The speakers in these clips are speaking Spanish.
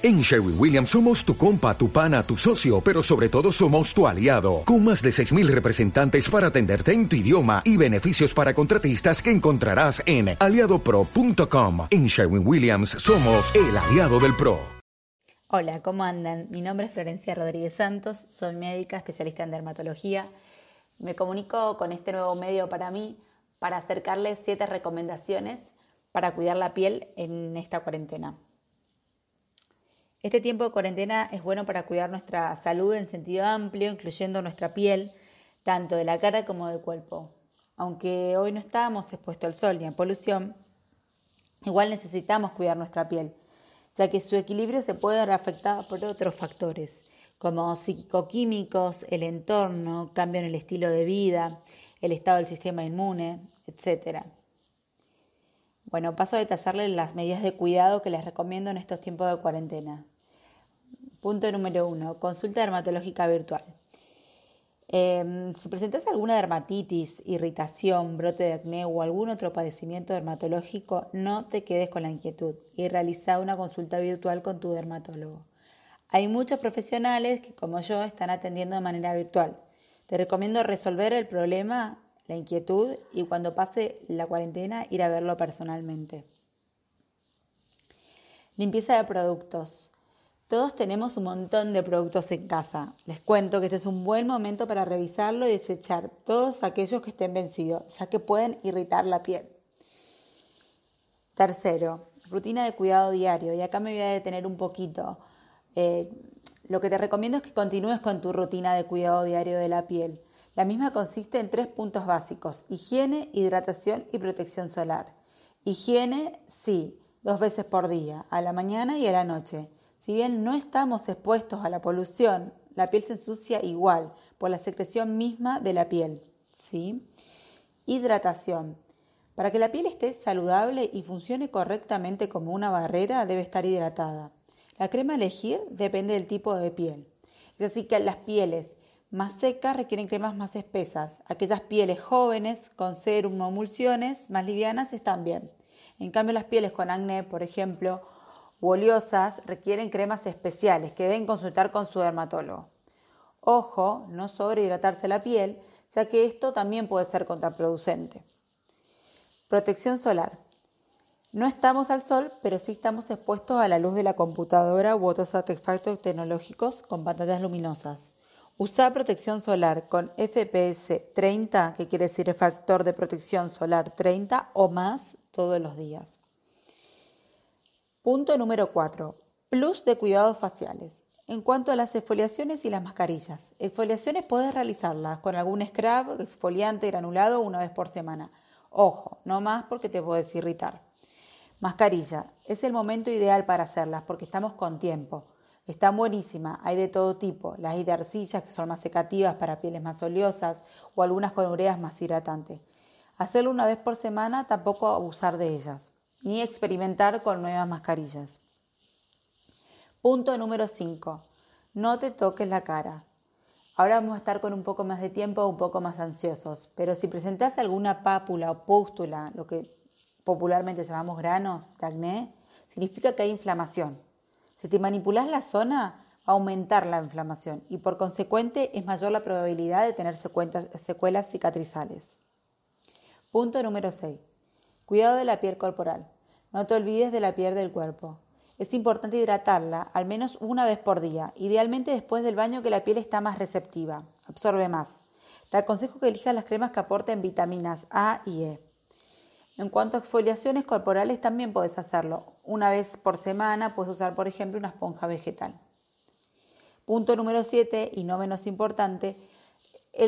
En Sherwin Williams somos tu compa, tu pana, tu socio, pero sobre todo somos tu aliado, con más de 6.000 representantes para atenderte en tu idioma y beneficios para contratistas que encontrarás en aliadopro.com. En Sherwin Williams somos el aliado del PRO. Hola, ¿cómo andan? Mi nombre es Florencia Rodríguez Santos, soy médica especialista en dermatología. Me comunico con este nuevo medio para mí para acercarles siete recomendaciones para cuidar la piel en esta cuarentena. Este tiempo de cuarentena es bueno para cuidar nuestra salud en sentido amplio, incluyendo nuestra piel, tanto de la cara como del cuerpo. Aunque hoy no estamos expuestos al sol ni a polución, igual necesitamos cuidar nuestra piel, ya que su equilibrio se puede ver afectado por otros factores, como psicoquímicos, el entorno, cambio en el estilo de vida, el estado del sistema inmune, etc. Bueno, paso a detallarles las medidas de cuidado que les recomiendo en estos tiempos de cuarentena. Punto número uno, consulta dermatológica virtual. Em, si presentas alguna dermatitis, irritación, brote de acné o algún otro padecimiento dermatológico, no te quedes con la inquietud y realiza una consulta virtual con tu dermatólogo. Hay muchos profesionales que, como yo, están atendiendo de manera virtual. Te recomiendo resolver el problema la inquietud y cuando pase la cuarentena ir a verlo personalmente. Limpieza de productos. Todos tenemos un montón de productos en casa. Les cuento que este es un buen momento para revisarlo y desechar todos aquellos que estén vencidos, ya que pueden irritar la piel. Tercero, rutina de cuidado diario. Y acá me voy a detener un poquito. Eh, lo que te recomiendo es que continúes con tu rutina de cuidado diario de la piel. La misma consiste en tres puntos básicos, higiene, hidratación y protección solar. Higiene, sí, dos veces por día, a la mañana y a la noche. Si bien no estamos expuestos a la polución, la piel se ensucia igual por la secreción misma de la piel. Hidratación. Para que la piel esté saludable y funcione correctamente como una barrera, debe estar hidratada. La crema a elegir depende del tipo de piel. Es así que las pieles más secas requieren cremas más espesas. Aquellas pieles jóvenes con serum o emulsiones más livianas están bien. En cambio, las pieles con acné, por ejemplo, u oleosas, requieren cremas especiales que deben consultar con su dermatólogo. Ojo, no sobrehidratarse la piel, ya que esto también puede ser contraproducente. Protección solar. No estamos al sol, pero sí estamos expuestos a la luz de la computadora u otros artefactos tecnológicos con pantallas luminosas. Usa protección solar con FPS 30, que quiere decir factor de protección solar 30 o más todos los días. Punto número 4. Plus de cuidados faciales. En cuanto a las exfoliaciones y las mascarillas, exfoliaciones puedes realizarlas con algún scrub, exfoliante granulado una vez por semana. Ojo, no más porque te puedes irritar. Mascarilla. Es el momento ideal para hacerlas porque estamos con tiempo. Están buenísimas, hay de todo tipo. Las hay de arcillas que son más secativas para pieles más oleosas o algunas con ureas más hidratantes. Hacerlo una vez por semana, tampoco abusar de ellas, ni experimentar con nuevas mascarillas. Punto número 5. No te toques la cara. Ahora vamos a estar con un poco más de tiempo, un poco más ansiosos, pero si presentas alguna pápula o pústula, lo que popularmente llamamos granos de acné, significa que hay inflamación. Si te manipulas la zona, va a aumentar la inflamación y por consecuente es mayor la probabilidad de tener secuelas cicatrizales. Punto número 6. Cuidado de la piel corporal. No te olvides de la piel del cuerpo. Es importante hidratarla al menos una vez por día, idealmente después del baño que la piel está más receptiva, absorbe más. Te aconsejo que elijas las cremas que aporten vitaminas A y E. En cuanto a exfoliaciones corporales, también puedes hacerlo. Una vez por semana puedes usar, por ejemplo, una esponja vegetal. Punto número 7, y no menos importante,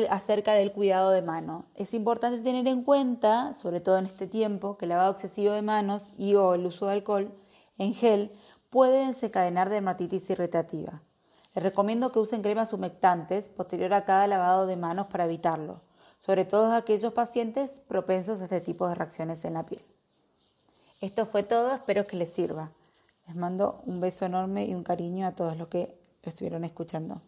acerca del cuidado de mano. Es importante tener en cuenta, sobre todo en este tiempo, que el lavado excesivo de manos y o el uso de alcohol en gel pueden desencadenar dermatitis irritativa. Les recomiendo que usen cremas humectantes posterior a cada lavado de manos para evitarlo sobre todo aquellos pacientes propensos a este tipo de reacciones en la piel. Esto fue todo, espero que les sirva. Les mando un beso enorme y un cariño a todos los que lo estuvieron escuchando.